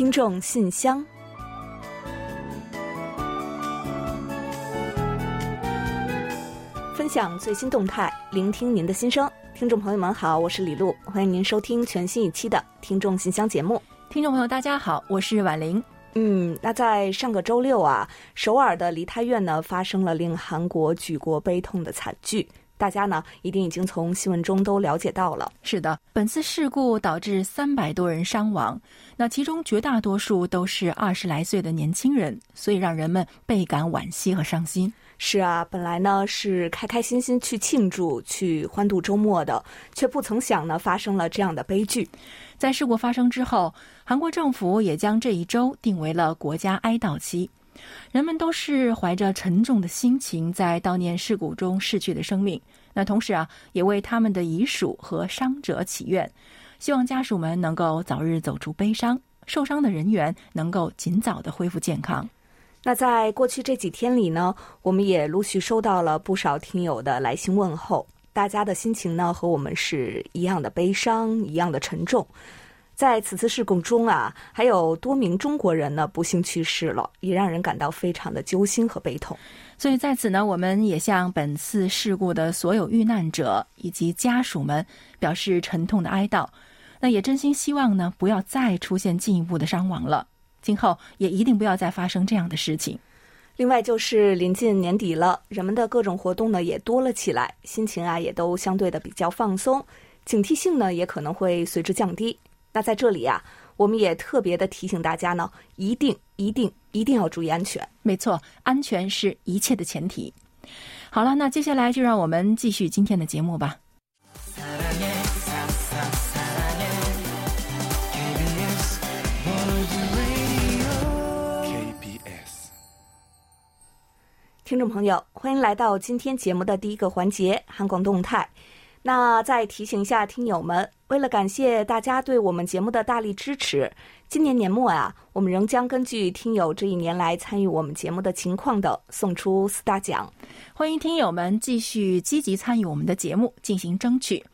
听众信箱，分享最新动态，聆听您的心声。听众朋友们好，我是李璐，欢迎您收听全新一期的《听众信箱》节目。听众朋友大家好，我是婉玲。嗯，那在上个周六啊，首尔的梨泰院呢发生了令韩国举国悲痛的惨剧。大家呢一定已经从新闻中都了解到了。是的，本次事故导致三百多人伤亡，那其中绝大多数都是二十来岁的年轻人，所以让人们倍感惋惜和伤心。是啊，本来呢是开开心心去庆祝、去欢度周末的，却不曾想呢发生了这样的悲剧。在事故发生之后，韩国政府也将这一周定为了国家哀悼期。人们都是怀着沉重的心情在悼念事故中逝去的生命。那同时啊，也为他们的遗属和伤者祈愿，希望家属们能够早日走出悲伤，受伤的人员能够尽早的恢复健康。那在过去这几天里呢，我们也陆续收到了不少听友的来信问候，大家的心情呢和我们是一样的悲伤，一样的沉重。在此次事故中啊，还有多名中国人呢不幸去世了，也让人感到非常的揪心和悲痛。所以在此呢，我们也向本次事故的所有遇难者以及家属们表示沉痛的哀悼。那也真心希望呢，不要再出现进一步的伤亡了。今后也一定不要再发生这样的事情。另外就是临近年底了，人们的各种活动呢也多了起来，心情啊也都相对的比较放松，警惕性呢也可能会随之降低。那在这里啊，我们也特别的提醒大家呢，一定、一定、一定要注意安全。没错，安全是一切的前提。好了，那接下来就让我们继续今天的节目吧。听众朋友，欢迎来到今天节目的第一个环节——韩广动态。那再提醒一下听友们，为了感谢大家对我们节目的大力支持，今年年末啊，我们仍将根据听友这一年来参与我们节目的情况的，送出四大奖。欢迎听友们继续积极参与我们的节目进行争取。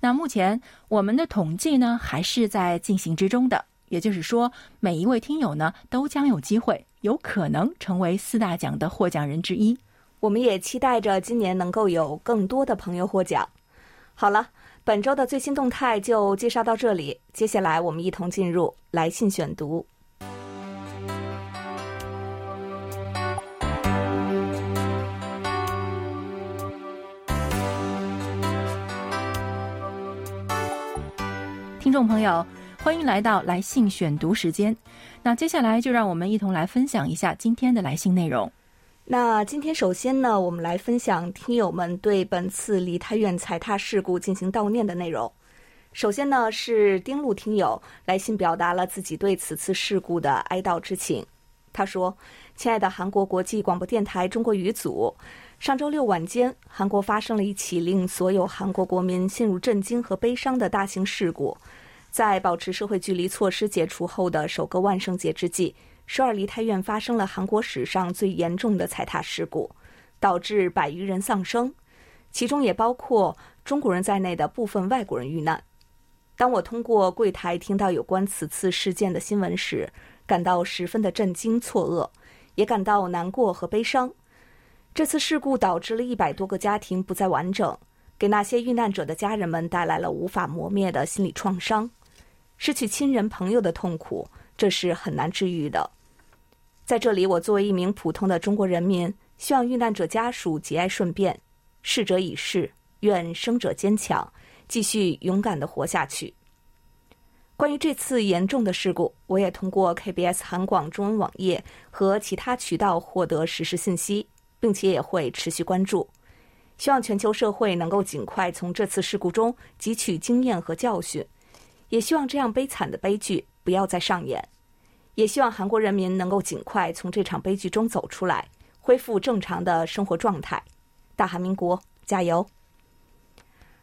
那目前我们的统计呢，还是在进行之中的，也就是说，每一位听友呢，都将有机会，有可能成为四大奖的获奖人之一。我们也期待着今年能够有更多的朋友获奖。好了，本周的最新动态就介绍到这里。接下来，我们一同进入来信选读。听众朋友，欢迎来到来信选读时间。那接下来就让我们一同来分享一下今天的来信内容。那今天首先呢，我们来分享听友们对本次梨泰院踩踏事故进行悼念的内容。首先呢，是丁路听友来信表达了自己对此次事故的哀悼之情。他说：“亲爱的韩国国际广播电台中国语组，上周六晚间，韩国发生了一起令所有韩国国民陷入震惊和悲伤的大型事故。在保持社会距离措施解除后的首个万圣节之际。”首尔梨泰院发生了韩国史上最严重的踩踏事故，导致百余人丧生，其中也包括中国人在内的部分外国人遇难。当我通过柜台听到有关此次事件的新闻时，感到十分的震惊、错愕，也感到难过和悲伤。这次事故导致了一百多个家庭不再完整，给那些遇难者的家人们带来了无法磨灭的心理创伤，失去亲人朋友的痛苦。这是很难治愈的。在这里，我作为一名普通的中国人民，希望遇难者家属节哀顺变，逝者已逝，愿生者坚强，继续勇敢的活下去。关于这次严重的事故，我也通过 KBS 韩广中文网页和其他渠道获得实时信息，并且也会持续关注。希望全球社会能够尽快从这次事故中汲取经验和教训，也希望这样悲惨的悲剧。不要再上演，也希望韩国人民能够尽快从这场悲剧中走出来，恢复正常的生活状态。大韩民国加油！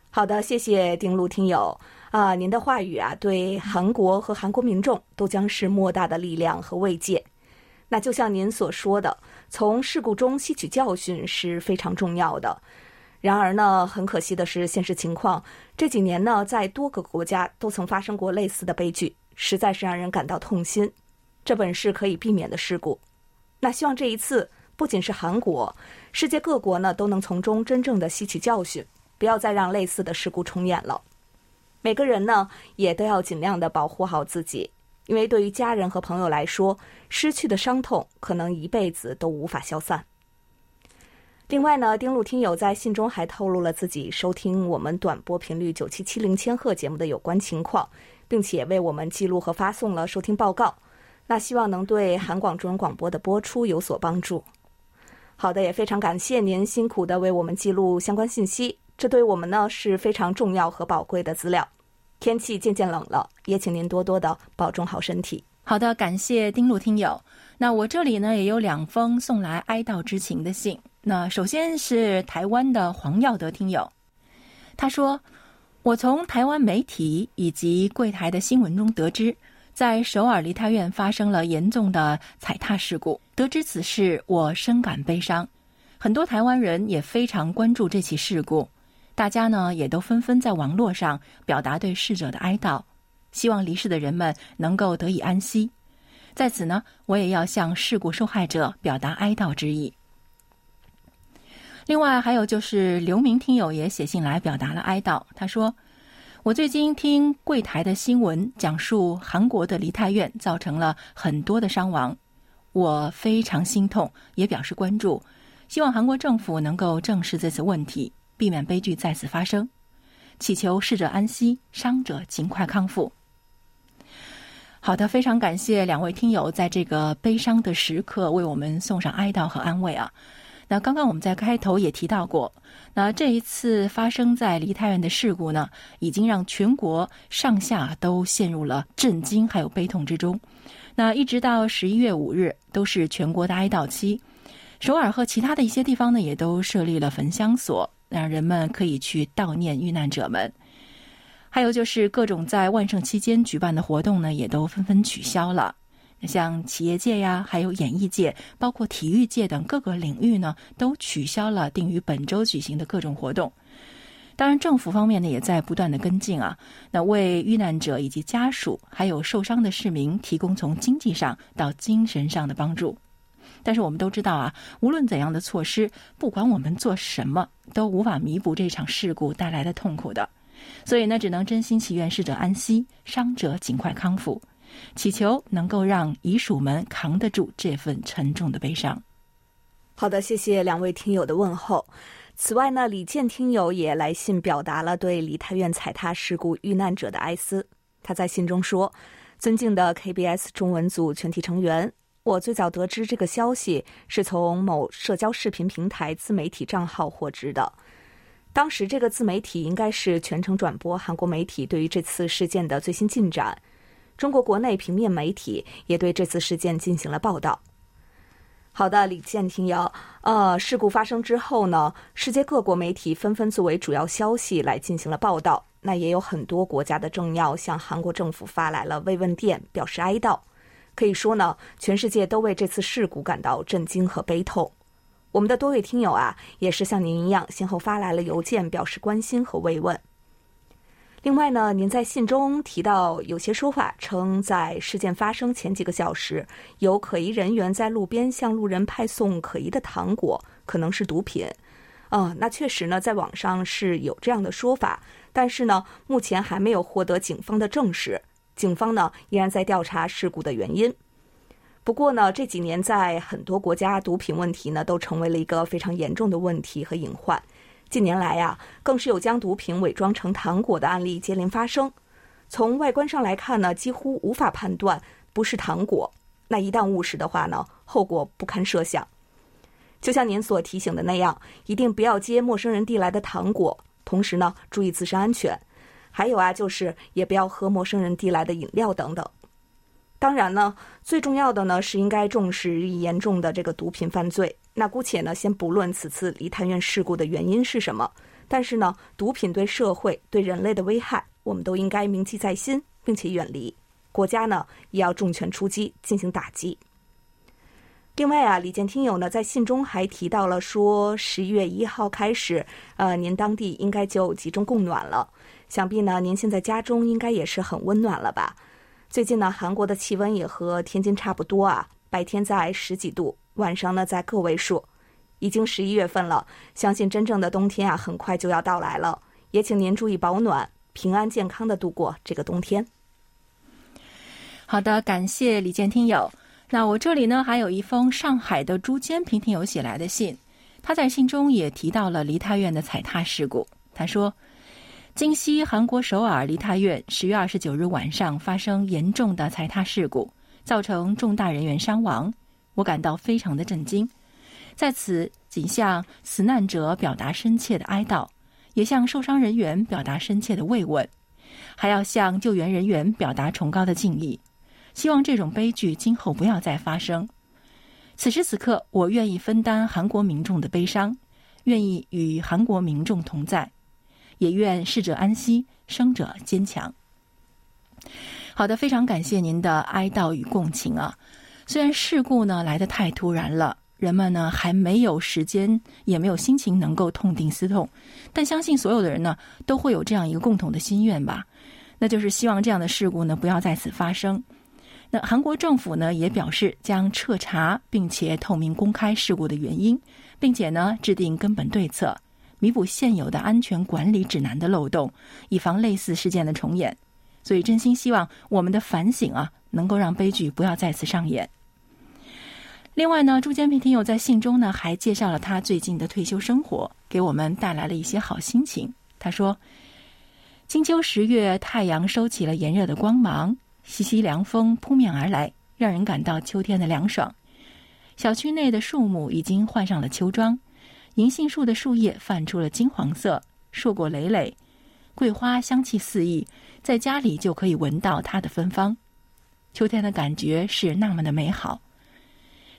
好的，谢谢丁路听友啊，您的话语啊，对韩国和韩国民众都将是莫大的力量和慰藉。那就像您所说的，从事故中吸取教训是非常重要的。然而呢，很可惜的是，现实情况这几年呢，在多个国家都曾发生过类似的悲剧。实在是让人感到痛心。这本是可以避免的事故，那希望这一次不仅是韩国，世界各国呢都能从中真正的吸取教训，不要再让类似的事故重演了。每个人呢也都要尽量的保护好自己，因为对于家人和朋友来说，失去的伤痛可能一辈子都无法消散。另外呢，丁路听友在信中还透露了自己收听我们短波频率九七七零千赫节目的有关情况，并且为我们记录和发送了收听报告。那希望能对韩广中文广播的播出有所帮助。好的，也非常感谢您辛苦的为我们记录相关信息，这对我们呢是非常重要和宝贵的资料。天气渐渐冷了，也请您多多的保重好身体。好的，感谢丁路听友。那我这里呢也有两封送来哀悼之情的信。那首先是台湾的黄耀德听友，他说：“我从台湾媒体以及柜台的新闻中得知。”在首尔梨泰院发生了严重的踩踏事故，得知此事，我深感悲伤。很多台湾人也非常关注这起事故，大家呢也都纷纷在网络上表达对逝者的哀悼，希望离世的人们能够得以安息。在此呢，我也要向事故受害者表达哀悼之意。另外，还有就是刘明听友也写信来表达了哀悼，他说。我最近听柜台的新闻，讲述韩国的梨泰院造成了很多的伤亡，我非常心痛，也表示关注，希望韩国政府能够正视这次问题，避免悲剧再次发生，祈求逝者安息，伤者尽快康复。好的，非常感谢两位听友在这个悲伤的时刻为我们送上哀悼和安慰啊。那刚刚我们在开头也提到过，那这一次发生在梨泰院的事故呢，已经让全国上下都陷入了震惊还有悲痛之中。那一直到十一月五日都是全国的哀悼期，首尔和其他的一些地方呢，也都设立了焚香所，让人们可以去悼念遇难者们。还有就是各种在万圣期间举办的活动呢，也都纷纷取消了。像企业界呀，还有演艺界，包括体育界等各个领域呢，都取消了定于本周举行的各种活动。当然，政府方面呢，也在不断的跟进啊，那为遇难者以及家属，还有受伤的市民提供从经济上到精神上的帮助。但是我们都知道啊，无论怎样的措施，不管我们做什么，都无法弥补这场事故带来的痛苦的。所以呢，只能真心祈愿逝者安息，伤者尽快康复。祈求能够让遗属们扛得住这份沉重的悲伤。好的，谢谢两位听友的问候。此外呢，李健听友也来信表达了对梨泰院踩踏事故遇难者的哀思。他在信中说：“尊敬的 KBS 中文组全体成员，我最早得知这个消息是从某社交视频平台自媒体账号获知的。当时这个自媒体应该是全程转播韩国媒体对于这次事件的最新进展。”中国国内平面媒体也对这次事件进行了报道。好的，李健听友，呃，事故发生之后呢，世界各国媒体纷纷作为主要消息来进行了报道。那也有很多国家的政要向韩国政府发来了慰问电，表示哀悼。可以说呢，全世界都为这次事故感到震惊和悲痛。我们的多位听友啊，也是像您一样，先后发来了邮件表示关心和慰问。另外呢，您在信中提到有些说法称，在事件发生前几个小时，有可疑人员在路边向路人派送可疑的糖果，可能是毒品。嗯，那确实呢，在网上是有这样的说法，但是呢，目前还没有获得警方的证实。警方呢，依然在调查事故的原因。不过呢，这几年在很多国家，毒品问题呢，都成为了一个非常严重的问题和隐患。近年来呀，更是有将毒品伪装成糖果的案例接连发生。从外观上来看呢，几乎无法判断不是糖果。那一旦误食的话呢，后果不堪设想。就像您所提醒的那样，一定不要接陌生人递来的糖果，同时呢，注意自身安全。还有啊，就是也不要喝陌生人递来的饮料等等。当然呢，最重要的呢是应该重视日益严重的这个毒品犯罪。那姑且呢，先不论此次梨泰院事故的原因是什么，但是呢，毒品对社会、对人类的危害，我们都应该铭记在心，并且远离。国家呢，也要重拳出击，进行打击。另外啊，李健听友呢在信中还提到了说，十一月一号开始，呃，您当地应该就集中供暖了。想必呢，您现在家中应该也是很温暖了吧？最近呢，韩国的气温也和天津差不多啊，白天在十几度，晚上呢在个位数。已经十一月份了，相信真正的冬天啊，很快就要到来了。也请您注意保暖，平安健康的度过这个冬天。好的，感谢李健听友。那我这里呢，还有一封上海的朱坚平听友写来的信，他在信中也提到了梨泰院的踩踏事故。他说，京西韩国首尔梨泰院十月二十九日晚上发生严重的踩踏事故，造成重大人员伤亡，我感到非常的震惊。在此，仅向死难者表达深切的哀悼，也向受伤人员表达深切的慰问，还要向救援人员表达崇高的敬意。希望这种悲剧今后不要再发生。此时此刻，我愿意分担韩国民众的悲伤，愿意与韩国民众同在，也愿逝者安息，生者坚强。好的，非常感谢您的哀悼与共情啊！虽然事故呢来得太突然了。人们呢还没有时间，也没有心情能够痛定思痛，但相信所有的人呢都会有这样一个共同的心愿吧，那就是希望这样的事故呢不要再次发生。那韩国政府呢也表示将彻查并且透明公开事故的原因，并且呢制定根本对策，弥补现有的安全管理指南的漏洞，以防类似事件的重演。所以真心希望我们的反省啊能够让悲剧不要再次上演。另外呢，朱坚平听友在信中呢还介绍了他最近的退休生活，给我们带来了一些好心情。他说：“金秋十月，太阳收起了炎热的光芒，习习凉风扑面而来，让人感到秋天的凉爽。小区内的树木已经换上了秋装，银杏树的树叶泛出了金黄色，硕果累累，桂花香气四溢，在家里就可以闻到它的芬芳。秋天的感觉是那么的美好。”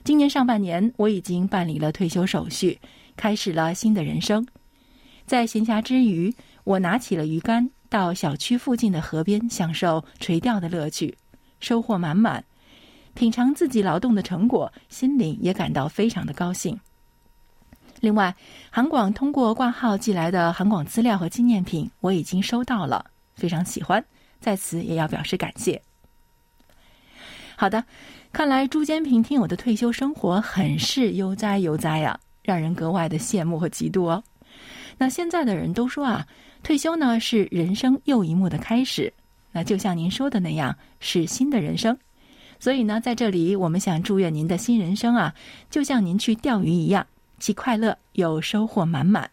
今年上半年，我已经办理了退休手续，开始了新的人生。在闲暇之余，我拿起了鱼竿，到小区附近的河边享受垂钓的乐趣，收获满满。品尝自己劳动的成果，心里也感到非常的高兴。另外，韩广通过挂号寄来的韩广资料和纪念品，我已经收到了，非常喜欢，在此也要表示感谢。好的。看来朱坚平听友的退休生活很是悠哉悠哉呀，让人格外的羡慕和嫉妒哦。那现在的人都说啊，退休呢是人生又一幕的开始。那就像您说的那样，是新的人生。所以呢，在这里我们想祝愿您的新人生啊，就像您去钓鱼一样，既快乐又收获满满。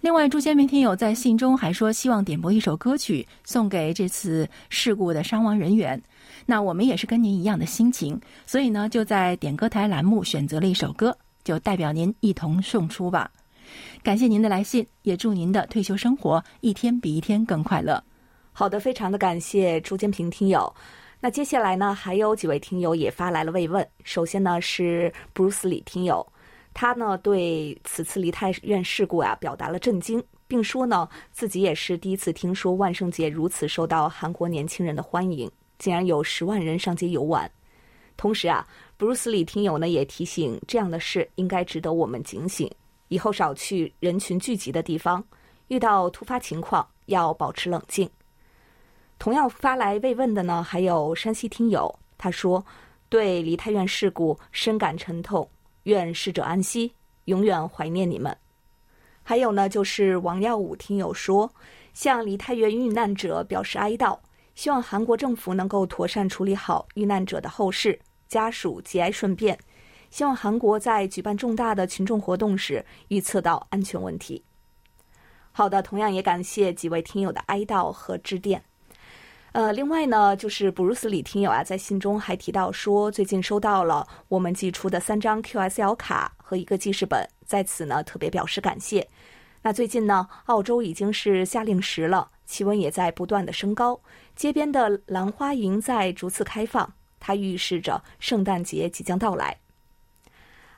另外，朱坚平听友在信中还说，希望点播一首歌曲送给这次事故的伤亡人员。那我们也是跟您一样的心情，所以呢，就在点歌台栏目选择了一首歌，就代表您一同送出吧。感谢您的来信，也祝您的退休生活一天比一天更快乐。好的，非常的感谢朱建平听友。那接下来呢，还有几位听友也发来了慰问。首先呢是布鲁斯李听友，他呢对此次梨泰院事故啊表达了震惊，并说呢自己也是第一次听说万圣节如此受到韩国年轻人的欢迎。竟然有十万人上街游玩，同时啊，布鲁斯里听友呢也提醒，这样的事应该值得我们警醒，以后少去人群聚集的地方，遇到突发情况要保持冷静。同样发来慰问的呢，还有山西听友，他说对梨泰院事故深感沉痛，愿逝者安息，永远怀念你们。还有呢，就是王耀武听友说，向梨泰院遇难者表示哀悼。希望韩国政府能够妥善处理好遇难者的后事，家属节哀顺变。希望韩国在举办重大的群众活动时预测到安全问题。好的，同样也感谢几位听友的哀悼和致电。呃，另外呢，就是布鲁斯李听友啊，在信中还提到说，最近收到了我们寄出的三张 QSL 卡和一个记事本，在此呢特别表示感谢。那最近呢，澳洲已经是夏令时了，气温也在不断的升高，街边的兰花楹在逐次开放，它预示着圣诞节即将到来。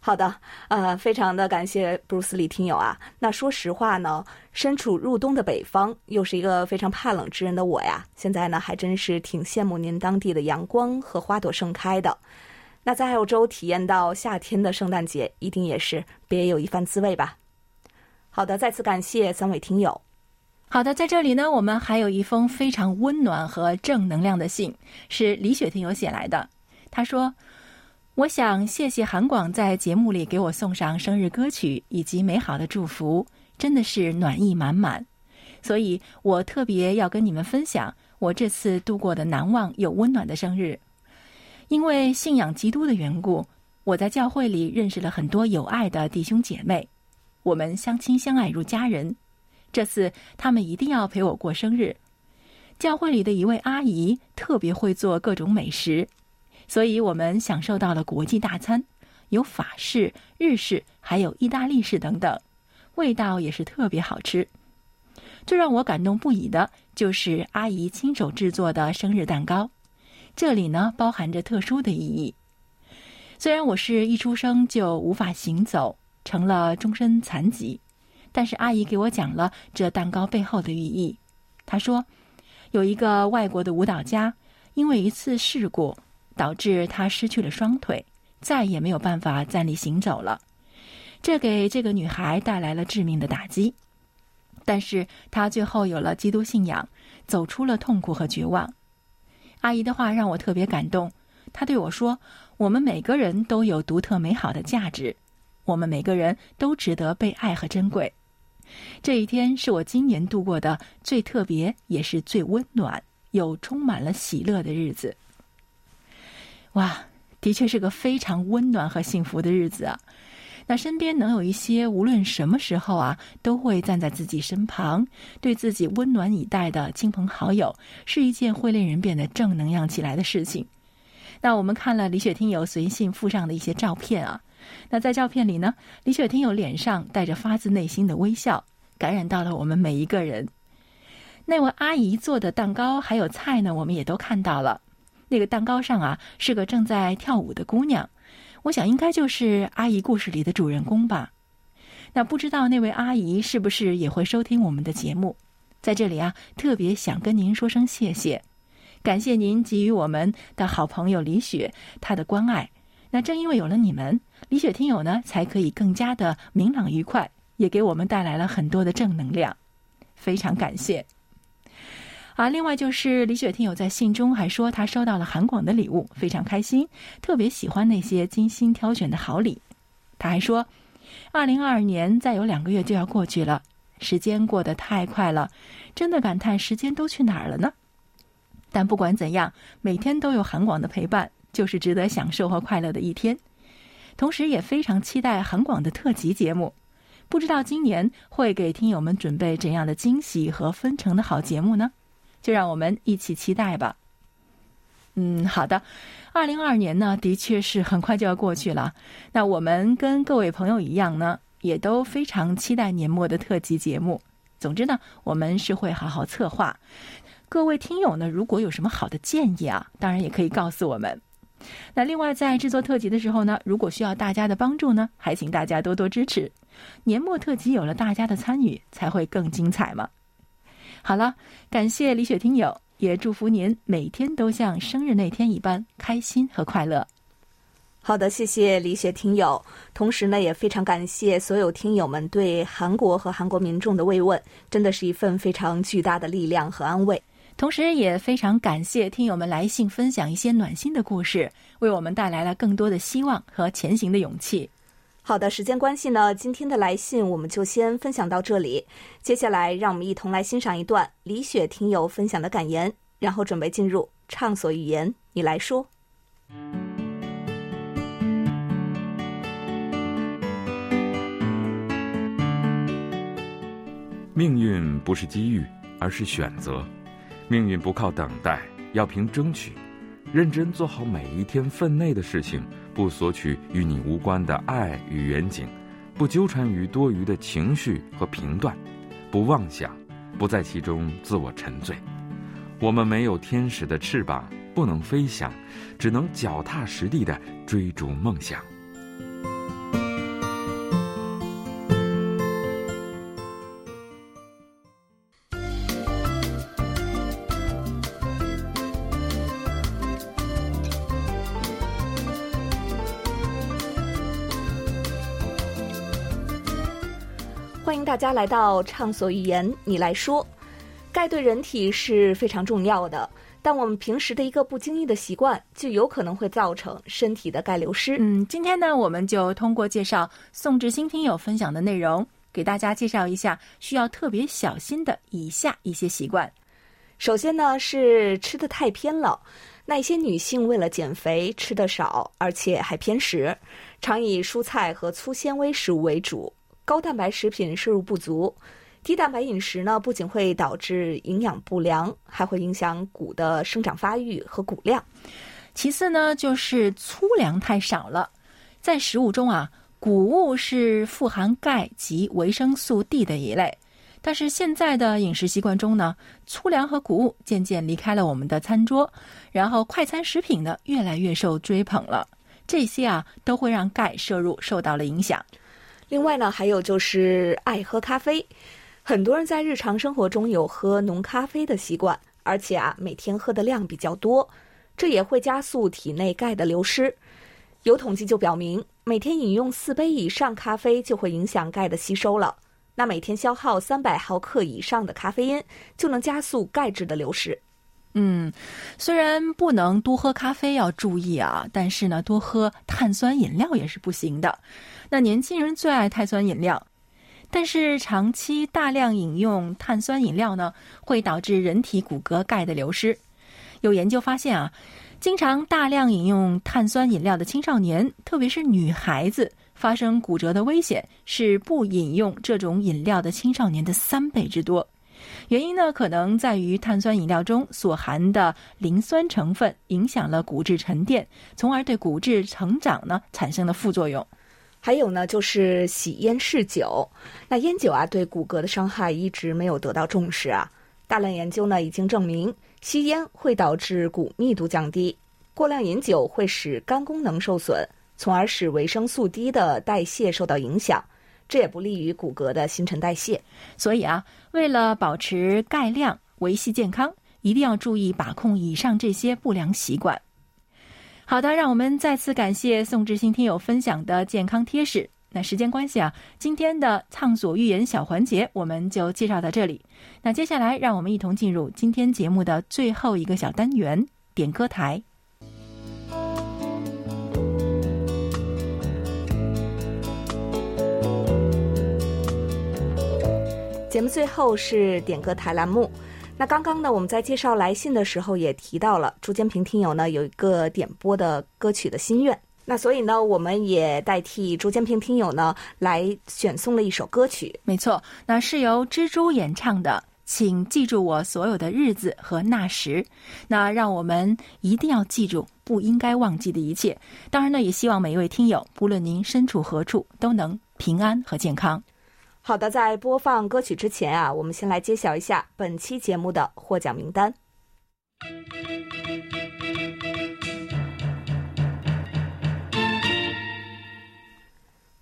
好的，呃，非常的感谢布鲁斯里听友啊。那说实话呢，身处入冬的北方，又是一个非常怕冷之人的我呀，现在呢还真是挺羡慕您当地的阳光和花朵盛开的。那在澳洲体验到夏天的圣诞节，一定也是别有一番滋味吧。好的，再次感谢三位听友。好的，在这里呢，我们还有一封非常温暖和正能量的信，是李雪听友写来的。他说：“我想谢谢韩广在节目里给我送上生日歌曲以及美好的祝福，真的是暖意满满。所以我特别要跟你们分享我这次度过的难忘又温暖的生日。因为信仰基督的缘故，我在教会里认识了很多有爱的弟兄姐妹，我们相亲相爱如家人。”这次他们一定要陪我过生日。教会里的一位阿姨特别会做各种美食，所以我们享受到了国际大餐，有法式、日式，还有意大利式等等，味道也是特别好吃。最让我感动不已的就是阿姨亲手制作的生日蛋糕，这里呢包含着特殊的意义。虽然我是一出生就无法行走，成了终身残疾。但是阿姨给我讲了这蛋糕背后的寓意。她说，有一个外国的舞蹈家，因为一次事故导致他失去了双腿，再也没有办法站立行走了。这给这个女孩带来了致命的打击。但是她最后有了基督信仰，走出了痛苦和绝望。阿姨的话让我特别感动。她对我说：“我们每个人都有独特美好的价值，我们每个人都值得被爱和珍贵。”这一天是我今年度过的最特别，也是最温暖又充满了喜乐的日子。哇，的确是个非常温暖和幸福的日子啊！那身边能有一些无论什么时候啊，都会站在自己身旁，对自己温暖以待的亲朋好友，是一件会令人变得正能量起来的事情。那我们看了李雪听友随信附上的一些照片啊。那在照片里呢，李雪听友脸上带着发自内心的微笑，感染到了我们每一个人。那位阿姨做的蛋糕还有菜呢，我们也都看到了。那个蛋糕上啊，是个正在跳舞的姑娘，我想应该就是阿姨故事里的主人公吧。那不知道那位阿姨是不是也会收听我们的节目？在这里啊，特别想跟您说声谢谢，感谢您给予我们的好朋友李雪她的关爱。那正因为有了你们，李雪听友呢才可以更加的明朗愉快，也给我们带来了很多的正能量，非常感谢。啊，另外就是李雪听友在信中还说他收到了韩广的礼物，非常开心，特别喜欢那些精心挑选的好礼。他还说，二零二二年再有两个月就要过去了，时间过得太快了，真的感叹时间都去哪儿了呢？但不管怎样，每天都有韩广的陪伴。就是值得享受和快乐的一天，同时也非常期待韩广的特辑节目。不知道今年会给听友们准备怎样的惊喜和分成的好节目呢？就让我们一起期待吧。嗯，好的。二零二二年呢，的确是很快就要过去了。那我们跟各位朋友一样呢，也都非常期待年末的特辑节目。总之呢，我们是会好好策划。各位听友呢，如果有什么好的建议啊，当然也可以告诉我们。那另外，在制作特辑的时候呢，如果需要大家的帮助呢，还请大家多多支持。年末特辑有了大家的参与，才会更精彩嘛。好了，感谢李雪听友，也祝福您每天都像生日那天一般开心和快乐。好的，谢谢李雪听友，同时呢，也非常感谢所有听友们对韩国和韩国民众的慰问，真的是一份非常巨大的力量和安慰。同时，也非常感谢听友们来信分享一些暖心的故事，为我们带来了更多的希望和前行的勇气。好的，时间关系呢，今天的来信我们就先分享到这里。接下来，让我们一同来欣赏一段李雪听友分享的感言，然后准备进入畅所欲言。你来说，命运不是机遇，而是选择。命运不靠等待，要凭争取。认真做好每一天分内的事情，不索取与你无关的爱与远景，不纠缠于多余的情绪和评断，不妄想，不在其中自我沉醉。我们没有天使的翅膀，不能飞翔，只能脚踏实地的追逐梦想。家来到畅所欲言，你来说。钙对人体是非常重要的，但我们平时的一个不经意的习惯，就有可能会造成身体的钙流失。嗯，今天呢，我们就通过介绍宋志新听友分享的内容，给大家介绍一下需要特别小心的以下一些习惯。首先呢，是吃的太偏了。那一些女性为了减肥，吃的少，而且还偏食，常以蔬菜和粗纤维食物为主，高蛋白食品摄入不足。低蛋白饮食呢，不仅会导致营养不良，还会影响骨的生长发育和骨量。其次呢，就是粗粮太少了。在食物中啊，谷物是富含钙及维生素 D 的一类，但是现在的饮食习惯中呢，粗粮和谷物渐渐离开了我们的餐桌，然后快餐食品呢越来越受追捧了。这些啊，都会让钙摄入受到了影响。另外呢，还有就是爱喝咖啡。很多人在日常生活中有喝浓咖啡的习惯，而且啊，每天喝的量比较多，这也会加速体内钙的流失。有统计就表明，每天饮用四杯以上咖啡就会影响钙的吸收了。那每天消耗三百毫克以上的咖啡因，就能加速钙质的流失。嗯，虽然不能多喝咖啡，要注意啊，但是呢，多喝碳酸饮料也是不行的。那年轻人最爱碳酸饮料。但是长期大量饮用碳酸饮料呢，会导致人体骨骼钙的流失。有研究发现啊，经常大量饮用碳酸饮料的青少年，特别是女孩子，发生骨折的危险是不饮用这种饮料的青少年的三倍之多。原因呢，可能在于碳酸饮料中所含的磷酸成分影响了骨质沉淀，从而对骨质成长呢产生了副作用。还有呢，就是吸烟嗜酒。那烟酒啊，对骨骼的伤害一直没有得到重视啊。大量研究呢，已经证明吸烟会导致骨密度降低，过量饮酒会使肝功能受损，从而使维生素 D 的代谢受到影响，这也不利于骨骼的新陈代谢。所以啊，为了保持钙量、维系健康，一定要注意把控以上这些不良习惯。好的，让我们再次感谢宋志新听友分享的健康贴士。那时间关系啊，今天的畅所欲言小环节我们就介绍到这里。那接下来，让我们一同进入今天节目的最后一个小单元——点歌台。节目最后是点歌台栏目。那刚刚呢，我们在介绍来信的时候也提到了朱坚平听友呢有一个点播的歌曲的心愿。那所以呢，我们也代替朱坚平听友呢来选送了一首歌曲。没错，那是由蜘蛛演唱的，请记住我所有的日子和那时。那让我们一定要记住不应该忘记的一切。当然呢，也希望每一位听友，不论您身处何处，都能平安和健康。好的，在播放歌曲之前啊，我们先来揭晓一下本期节目的获奖名单。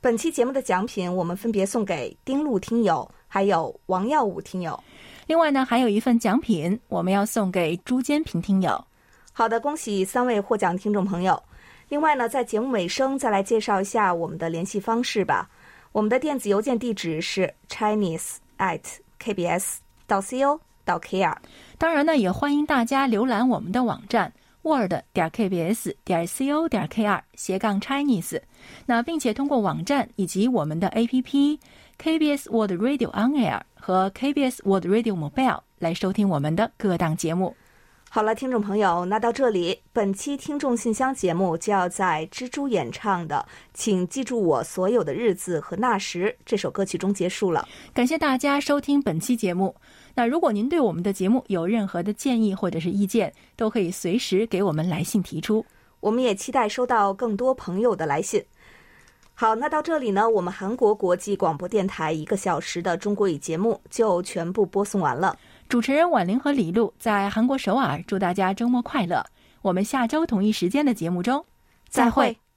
本期节目的奖品，我们分别送给丁路听友，还有王耀武听友。另外呢，还有一份奖品，我们要送给朱坚平听友。好的，恭喜三位获奖听众朋友。另外呢，在节目尾声再来介绍一下我们的联系方式吧。我们的电子邮件地址是 chinese at kbs 到 co 到 kr。当然呢，也欢迎大家浏览我们的网站 word 点 kbs 点 co 点 kr 斜杠 chinese。那并且通过网站以及我们的 APP KBS World Radio On Air 和 KBS World Radio Mobile 来收听我们的各档节目。好了，听众朋友，那到这里，本期听众信箱节目就要在蜘蛛演唱的《请记住我所有的日子和那时》这首歌曲中结束了。感谢大家收听本期节目。那如果您对我们的节目有任何的建议或者是意见，都可以随时给我们来信提出。我们也期待收到更多朋友的来信。好，那到这里呢，我们韩国国际广播电台一个小时的中国语节目就全部播送完了。主持人婉玲和李璐在韩国首尔，祝大家周末快乐。我们下周同一时间的节目中再会。